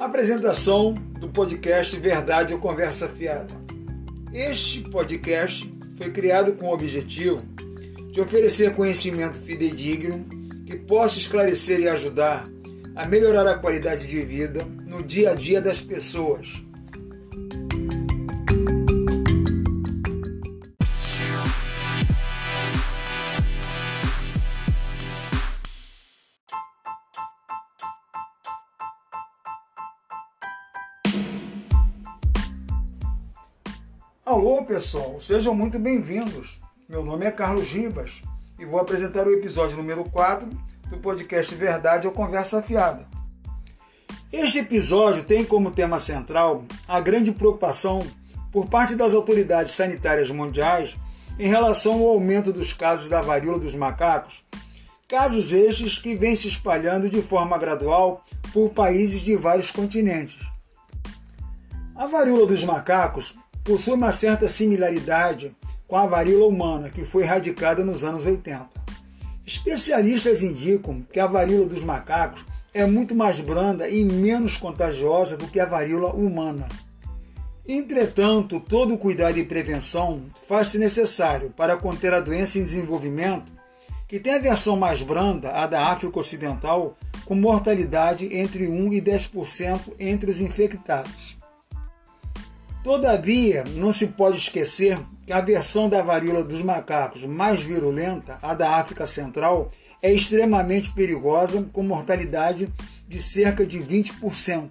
Apresentação do podcast Verdade ou Conversa Fiada. Este podcast foi criado com o objetivo de oferecer conhecimento fidedigno que possa esclarecer e ajudar a melhorar a qualidade de vida no dia a dia das pessoas pessoal, sejam muito bem-vindos. Meu nome é Carlos Ribas e vou apresentar o episódio número 4 do podcast Verdade ou Conversa Afiada. Este episódio tem como tema central a grande preocupação por parte das autoridades sanitárias mundiais em relação ao aumento dos casos da varíola dos macacos, casos estes que vêm se espalhando de forma gradual por países de vários continentes. A varíola dos macacos possui uma certa similaridade com a varíola humana, que foi erradicada nos anos 80. Especialistas indicam que a varíola dos macacos é muito mais branda e menos contagiosa do que a varíola humana. Entretanto, todo cuidado e prevenção faz-se necessário para conter a doença em desenvolvimento, que tem a versão mais branda, a da África Ocidental, com mortalidade entre 1 e 10% entre os infectados. Todavia, não se pode esquecer que a versão da varíola dos macacos mais virulenta, a da África Central, é extremamente perigosa, com mortalidade de cerca de 20%.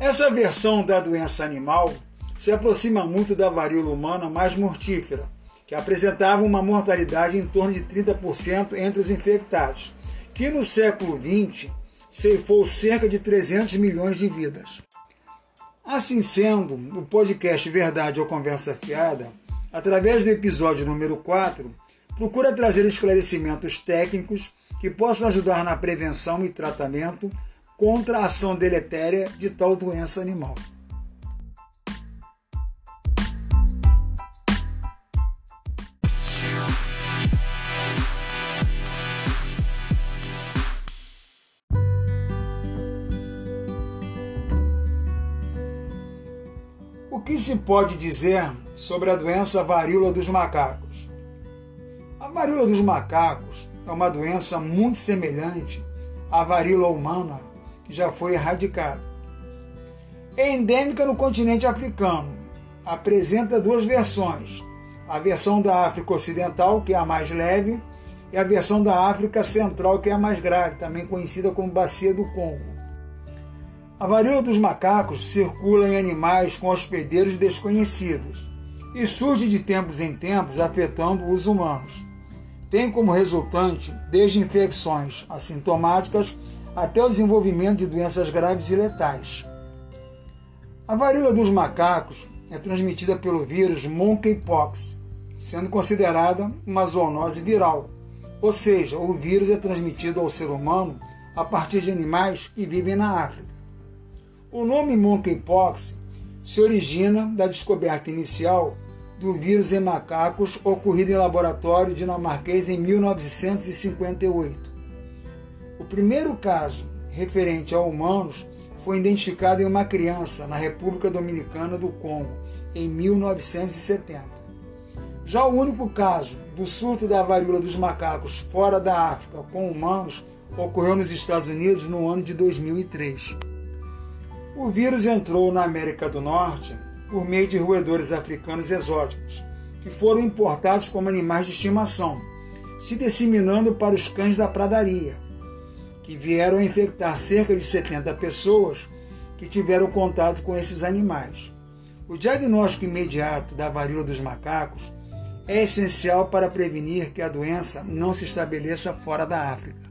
Essa versão da doença animal se aproxima muito da varíola humana mais mortífera, que apresentava uma mortalidade em torno de 30% entre os infectados, que no século XX ceifou cerca de 300 milhões de vidas. Assim sendo, no podcast Verdade ou Conversa Fiada, através do episódio número 4, procura trazer esclarecimentos técnicos que possam ajudar na prevenção e tratamento contra a ação deletéria de tal doença animal. Que se pode dizer sobre a doença varíola dos macacos? A varíola dos macacos é uma doença muito semelhante à varíola humana, que já foi erradicada. É endêmica no continente africano. Apresenta duas versões: a versão da África Ocidental, que é a mais leve, e a versão da África Central, que é a mais grave, também conhecida como Bacia do Congo. A varíola dos macacos circula em animais com hospedeiros desconhecidos e surge de tempos em tempos afetando os humanos. Tem como resultante desde infecções assintomáticas até o desenvolvimento de doenças graves e letais. A varíola dos macacos é transmitida pelo vírus monkeypox, sendo considerada uma zoonose viral, ou seja, o vírus é transmitido ao ser humano a partir de animais que vivem na África. O nome monkeypox se origina da descoberta inicial do vírus em macacos ocorrido em laboratório dinamarquês em 1958. O primeiro caso referente a humanos foi identificado em uma criança na República Dominicana do Congo em 1970. Já o único caso do surto da varíola dos macacos fora da África com humanos ocorreu nos Estados Unidos no ano de 2003. O vírus entrou na América do Norte por meio de roedores africanos exóticos, que foram importados como animais de estimação, se disseminando para os cães da pradaria, que vieram a infectar cerca de 70 pessoas que tiveram contato com esses animais. O diagnóstico imediato da varíola dos macacos é essencial para prevenir que a doença não se estabeleça fora da África.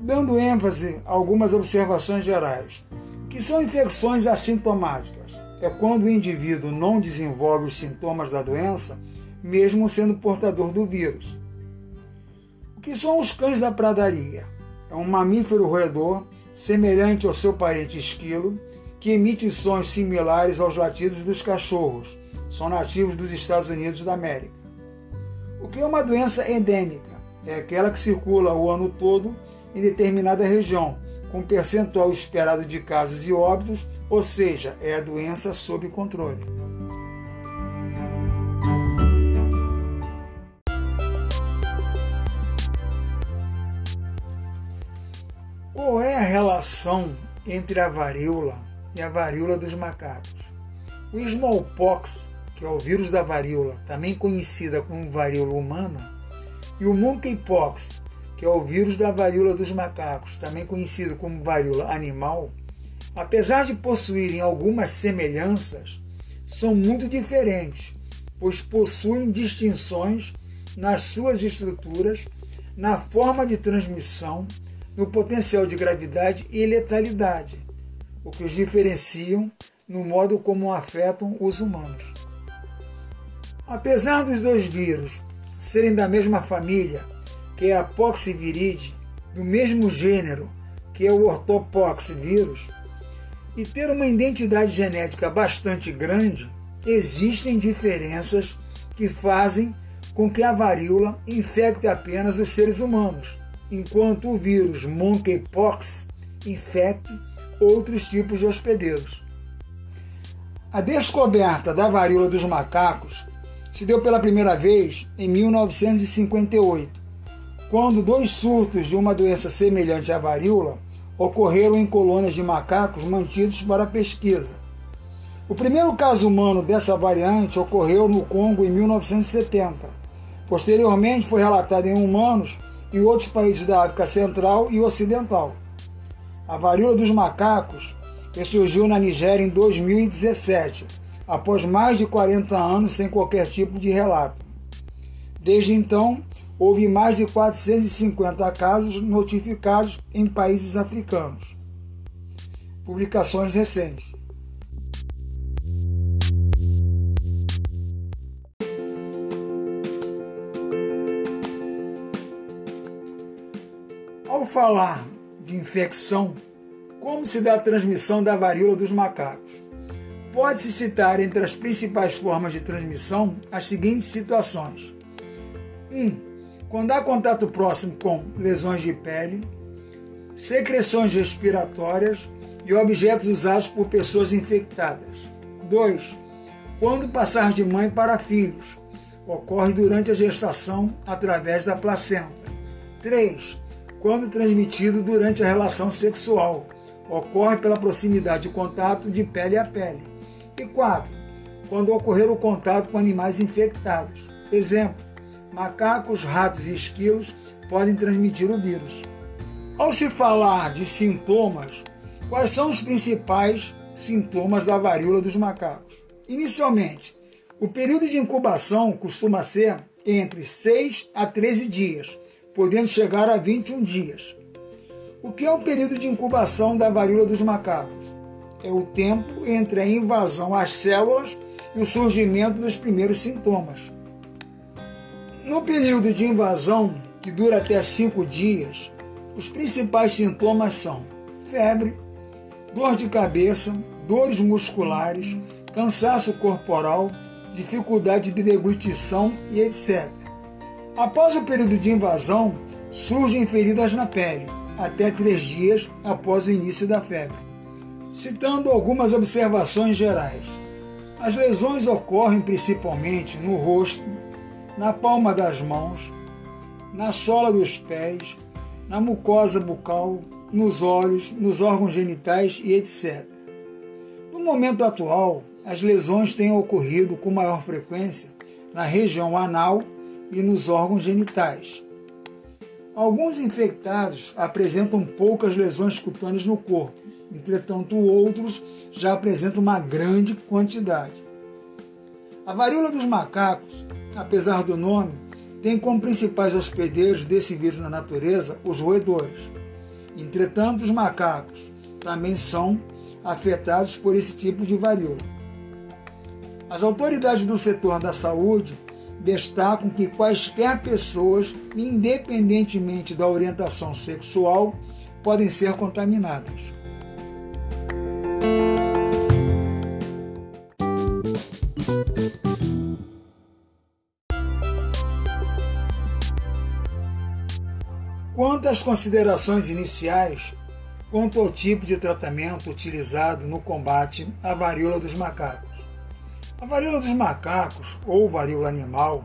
Dando ênfase a algumas observações gerais que são infecções assintomáticas. É quando o indivíduo não desenvolve os sintomas da doença, mesmo sendo portador do vírus. O que são os cães da pradaria? É um mamífero roedor semelhante ao seu parente esquilo, que emite sons similares aos latidos dos cachorros. São nativos dos Estados Unidos da América. O que é uma doença endêmica? É aquela que circula o ano todo em determinada região, com percentual esperado de casos e óbitos, ou seja, é a doença sob controle. Qual é a relação entre a varíola e a varíola dos macacos? O smallpox, que é o vírus da varíola, também conhecida como varíola humana, e o monkeypox, que é o vírus da varíola dos macacos, também conhecido como varíola animal, apesar de possuírem algumas semelhanças, são muito diferentes, pois possuem distinções nas suas estruturas, na forma de transmissão, no potencial de gravidade e letalidade, o que os diferenciam no modo como afetam os humanos. Apesar dos dois vírus serem da mesma família, que é a poxviride, do mesmo gênero que é o ortopox vírus, e ter uma identidade genética bastante grande, existem diferenças que fazem com que a varíola infecte apenas os seres humanos, enquanto o vírus monkeypox infecte outros tipos de hospedeiros. A descoberta da varíola dos macacos se deu pela primeira vez em 1958, quando dois surtos de uma doença semelhante à varíola ocorreram em colônias de macacos mantidos para pesquisa. O primeiro caso humano dessa variante ocorreu no Congo em 1970. Posteriormente, foi relatado em humanos em outros países da África Central e Ocidental. A varíola dos macacos surgiu na Nigéria em 2017 após mais de 40 anos sem qualquer tipo de relato. Desde então, houve mais de 450 casos notificados em países africanos. Publicações recentes. Ao falar de infecção, como se dá a transmissão da varíola dos macacos? Pode-se citar entre as principais formas de transmissão as seguintes situações: 1. Um, quando há contato próximo com lesões de pele, secreções respiratórias e objetos usados por pessoas infectadas. 2. Quando passar de mãe para filhos, ocorre durante a gestação através da placenta. 3. Quando transmitido durante a relação sexual, ocorre pela proximidade de contato de pele a pele. E 4. Quando ocorrer o contato com animais infectados. Exemplo: macacos, ratos e esquilos podem transmitir o vírus. Ao se falar de sintomas, quais são os principais sintomas da varíola dos macacos? Inicialmente, o período de incubação costuma ser entre 6 a 13 dias, podendo chegar a 21 dias. O que é o período de incubação da varíola dos macacos? é o tempo entre a invasão às células e o surgimento dos primeiros sintomas. No período de invasão, que dura até cinco dias, os principais sintomas são febre, dor de cabeça, dores musculares, cansaço corporal, dificuldade de deglutição e etc. Após o período de invasão, surgem feridas na pele, até três dias após o início da febre citando algumas observações gerais. As lesões ocorrem principalmente no rosto, na palma das mãos, na sola dos pés, na mucosa bucal, nos olhos, nos órgãos genitais e etc. No momento atual, as lesões têm ocorrido com maior frequência na região anal e nos órgãos genitais. Alguns infectados apresentam poucas lesões cutâneas no corpo, entretanto, outros já apresentam uma grande quantidade. A varíola dos macacos, apesar do nome, tem como principais hospedeiros desse vírus na natureza os roedores. Entretanto, os macacos também são afetados por esse tipo de varíola. As autoridades do setor da saúde destacam que quaisquer pessoas, independentemente da orientação sexual, podem ser contaminadas. Quanto às considerações iniciais, quanto ao tipo de tratamento utilizado no combate à varíola dos macacos. A varíola dos macacos, ou varíola animal,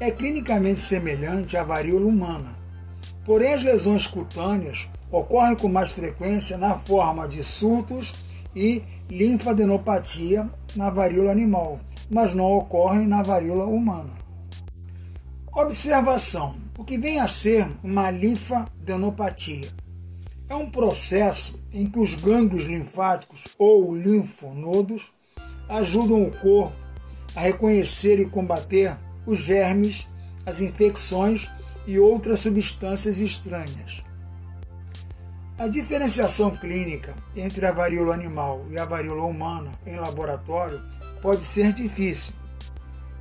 é clinicamente semelhante à varíola humana. Porém, as lesões cutâneas ocorrem com mais frequência na forma de surtos e linfadenopatia na varíola animal, mas não ocorrem na varíola humana. Observação: o que vem a ser uma linfadenopatia? É um processo em que os gânglios linfáticos ou linfonodos ajudam o corpo a reconhecer e combater os germes, as infecções e outras substâncias estranhas. A diferenciação clínica entre a varíola animal e a varíola humana em laboratório pode ser difícil.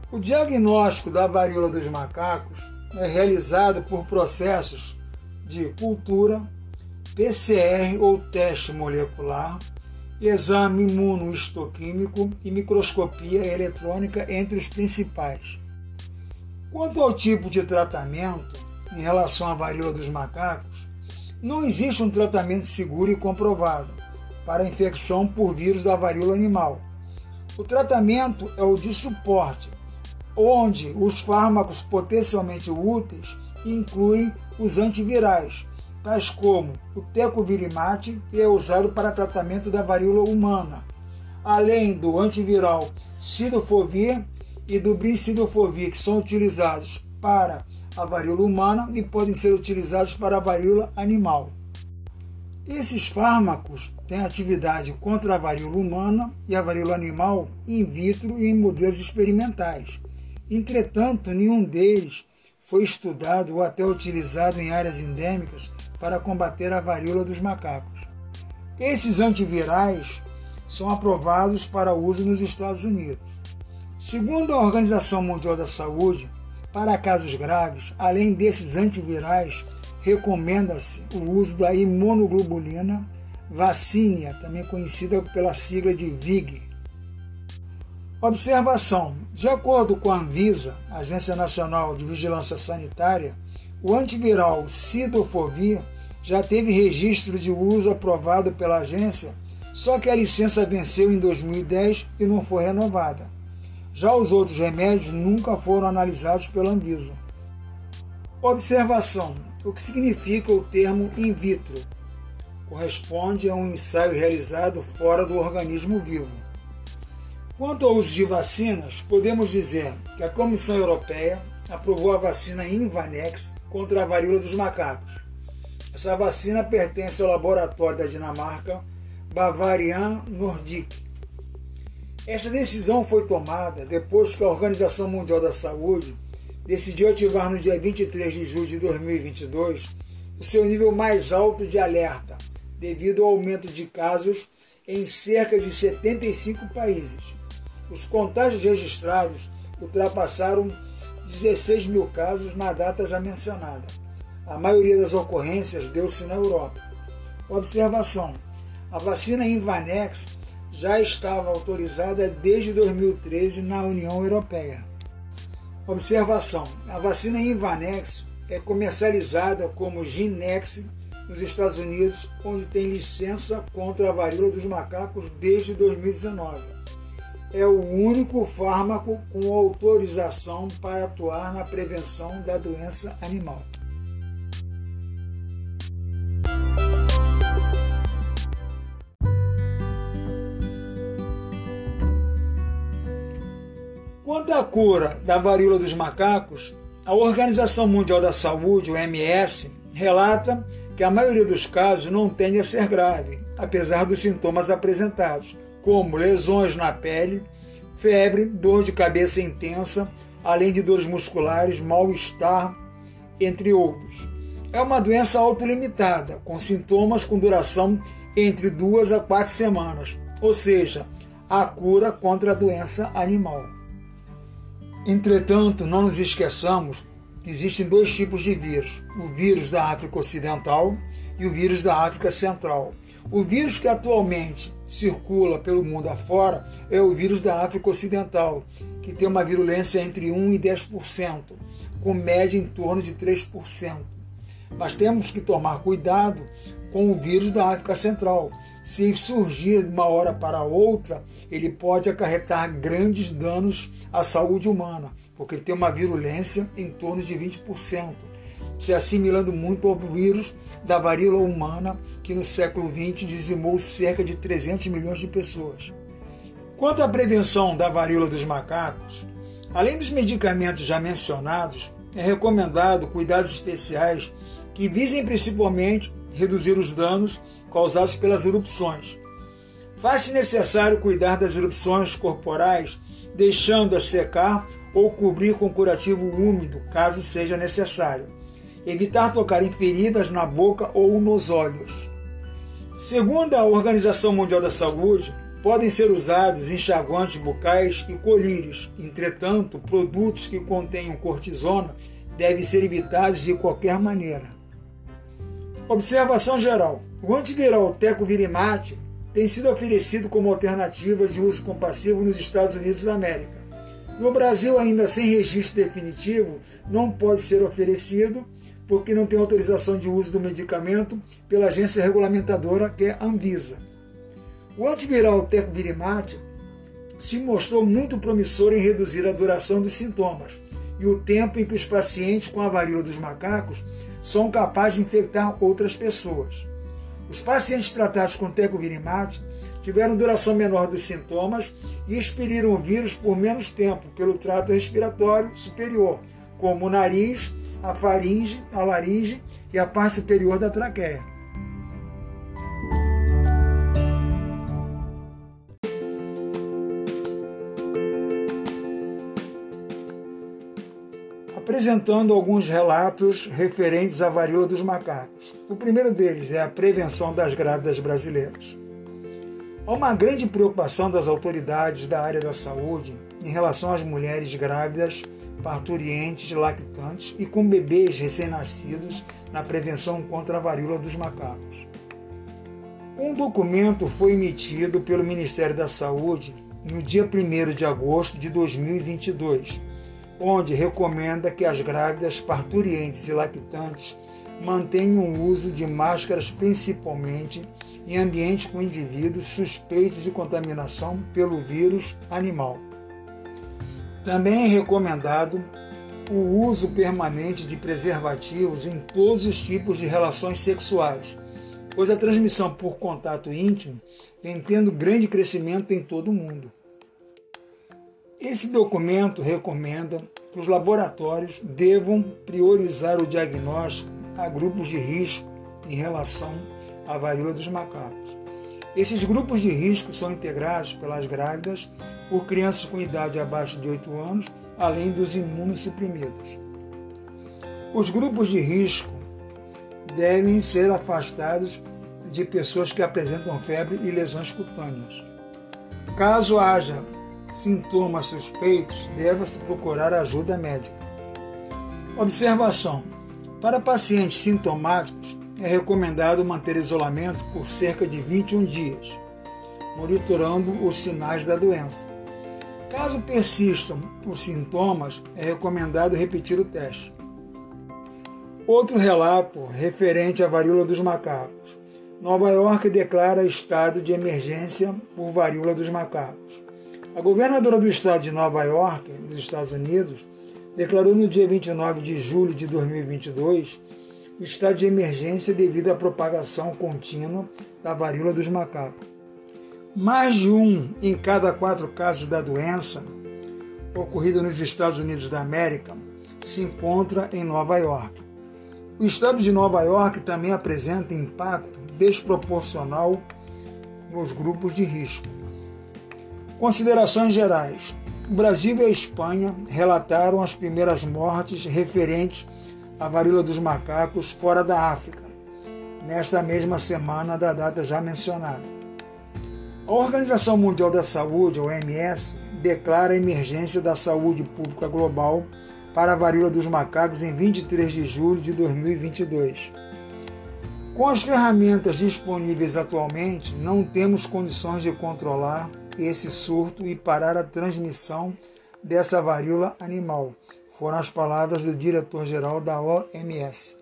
O diagnóstico da varíola dos macacos é realizado por processos de cultura, PCR ou teste molecular, exame imunohistoquímico e microscopia eletrônica entre os principais. Quanto ao tipo de tratamento em relação à varíola dos macacos, não existe um tratamento seguro e comprovado para a infecção por vírus da varíola animal. O tratamento é o de suporte, onde os fármacos potencialmente úteis incluem os antivirais, tais como o tecovirimat, que é usado para tratamento da varíola humana, além do antiviral cidofovir e do brincidofovir, que são utilizados para a varíola humana e podem ser utilizados para a varíola animal. Esses fármacos têm atividade contra a varíola humana e a varíola animal in vitro e em modelos experimentais. Entretanto, nenhum deles foi estudado ou até utilizado em áreas endêmicas para combater a varíola dos macacos. Esses antivirais são aprovados para uso nos Estados Unidos. Segundo a Organização Mundial da Saúde, para casos graves, além desses antivirais, recomenda-se o uso da imunoglobulina vacínia, também conhecida pela sigla de VIG. Observação: de acordo com a Anvisa, Agência Nacional de Vigilância Sanitária, o antiviral Cidofovir já teve registro de uso aprovado pela agência, só que a licença venceu em 2010 e não foi renovada. Já os outros remédios nunca foram analisados pela Anvisa. Observação: o que significa o termo in vitro? Corresponde a um ensaio realizado fora do organismo vivo. Quanto ao uso de vacinas, podemos dizer que a Comissão Europeia aprovou a vacina Invanex contra a varíola dos macacos. Essa vacina pertence ao laboratório da Dinamarca Bavarian Nordic. Essa decisão foi tomada depois que a Organização Mundial da Saúde decidiu ativar no dia 23 de julho de 2022 o seu nível mais alto de alerta, devido ao aumento de casos em cerca de 75 países. Os contágios registrados ultrapassaram 16 mil casos na data já mencionada. A maioria das ocorrências deu-se na Europa. Observação: a vacina Invanex já estava autorizada desde 2013 na União Europeia. Observação: a vacina Invanex é comercializada como Ginex nos Estados Unidos, onde tem licença contra a varíola dos macacos desde 2019 é o único fármaco com autorização para atuar na prevenção da doença animal. Quanto à cura da varíola dos macacos, a Organização Mundial da Saúde, OMS, relata que a maioria dos casos não tende a ser grave, apesar dos sintomas apresentados, como lesões na pele, febre, dor de cabeça intensa, além de dores musculares, mal-estar, entre outros. É uma doença autolimitada, com sintomas com duração entre duas a quatro semanas, ou seja, a cura contra a doença animal. Entretanto, não nos esqueçamos que existem dois tipos de vírus: o vírus da África Ocidental e o vírus da África Central. O vírus que atualmente circula pelo mundo afora é o vírus da África Ocidental, que tem uma virulência entre 1 e 10%, com média em torno de 3%. Mas temos que tomar cuidado com o vírus da África Central. Se surgir de uma hora para outra, ele pode acarretar grandes danos à saúde humana, porque ele tem uma virulência em torno de 20%, se assimilando muito ao vírus da varíola humana, que no século XX dizimou cerca de 300 milhões de pessoas. Quanto à prevenção da varíola dos macacos, além dos medicamentos já mencionados, é recomendado cuidados especiais que visem principalmente reduzir os danos causados pelas erupções. Faz-se necessário cuidar das erupções corporais, deixando-as secar ou cobrir com curativo úmido, caso seja necessário. Evitar tocar em feridas na boca ou nos olhos. Segundo a Organização Mundial da Saúde, podem ser usados enxaguantes bucais e colírios. Entretanto, produtos que contenham cortisona devem ser evitados de qualquer maneira. Observação geral: o antiviral Tecovirimat tem sido oferecido como alternativa de uso compassivo nos Estados Unidos da América. No Brasil, ainda sem registro definitivo, não pode ser oferecido porque não tem autorização de uso do medicamento pela agência regulamentadora que é a Anvisa. O antiviral Tecovirimat se mostrou muito promissor em reduzir a duração dos sintomas e o tempo em que os pacientes com a varíola dos macacos são capazes de infectar outras pessoas. Os pacientes tratados com tecovirimat tiveram duração menor dos sintomas e expeliram o vírus por menos tempo pelo trato respiratório superior, como o nariz, a faringe, a laringe e a parte superior da traqueia. apresentando alguns relatos referentes à varíola dos macacos. O primeiro deles é a prevenção das grávidas brasileiras. Há uma grande preocupação das autoridades da área da saúde em relação às mulheres grávidas, parturientes, lactantes e com bebês recém-nascidos na prevenção contra a varíola dos macacos. Um documento foi emitido pelo Ministério da Saúde no dia 1 de agosto de 2022 onde recomenda que as grávidas, parturientes e lactantes mantenham o uso de máscaras principalmente em ambientes com indivíduos suspeitos de contaminação pelo vírus animal. Também é recomendado o uso permanente de preservativos em todos os tipos de relações sexuais, pois a transmissão por contato íntimo vem tendo grande crescimento em todo o mundo. Esse documento recomenda que os laboratórios devam priorizar o diagnóstico a grupos de risco em relação à varíola dos macacos. Esses grupos de risco são integrados pelas grávidas por crianças com idade abaixo de 8 anos, além dos imunossuprimidos. Os grupos de risco devem ser afastados de pessoas que apresentam febre e lesões cutâneas. Caso haja sintomas suspeitos, deva-se procurar ajuda médica. Observação: Para pacientes sintomáticos, é recomendado manter isolamento por cerca de 21 dias, monitorando os sinais da doença. Caso persistam os sintomas, é recomendado repetir o teste. Outro relato referente à varíola dos macacos. Nova York declara estado de emergência por varíola dos macacos. A governadora do estado de Nova York, dos Estados Unidos, declarou no dia 29 de julho de 2022 estado de emergência devido à propagação contínua da varíola dos macacos. Mais de um em cada quatro casos da doença ocorrida nos Estados Unidos da América se encontra em Nova York. O estado de Nova York também apresenta impacto desproporcional nos grupos de risco. Considerações gerais. O Brasil e a Espanha relataram as primeiras mortes referentes à varíola dos macacos fora da África, nesta mesma semana da data já mencionada. A Organização Mundial da Saúde, a OMS, declara a emergência da saúde pública global para a varíola dos macacos em 23 de julho de 2022. Com as ferramentas disponíveis atualmente, não temos condições de controlar esse surto e parar a transmissão dessa varíola animal. Foram as palavras do diretor-geral da OMS.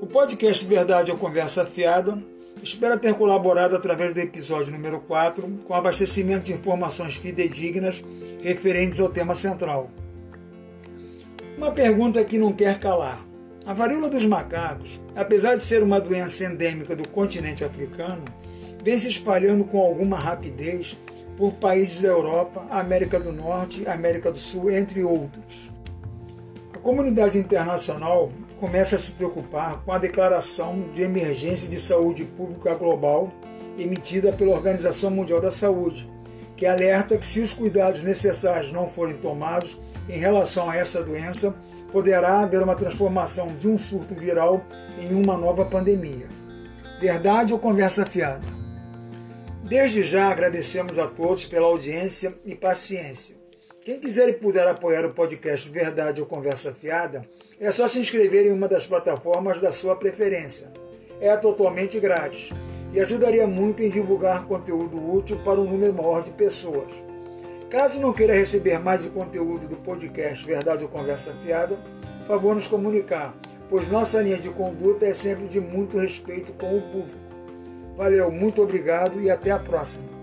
O podcast Verdade é ou Conversa Fiada Espero ter colaborado através do episódio número 4 com abastecimento de informações fidedignas referentes ao tema central. Uma pergunta que não quer calar. A varíola dos macacos, apesar de ser uma doença endêmica do continente africano, vem se espalhando com alguma rapidez por países da Europa, América do Norte, América do Sul, entre outros. A comunidade internacional começa a se preocupar com a declaração de emergência de saúde pública global emitida pela Organização Mundial da Saúde, que alerta que se os cuidados necessários não forem tomados em relação a essa doença, poderá haver uma transformação de um surto viral em uma nova pandemia. Verdade ou conversa fiada? Desde já agradecemos a todos pela audiência e paciência. Quem quiser e puder apoiar o podcast Verdade ou Conversa Fiada, é só se inscrever em uma das plataformas da sua preferência. É totalmente grátis e ajudaria muito em divulgar conteúdo útil para um número maior de pessoas. Caso não queira receber mais o conteúdo do podcast Verdade ou Conversa Fiada, favor nos comunicar, pois nossa linha de conduta é sempre de muito respeito com o público. Valeu, muito obrigado e até a próxima.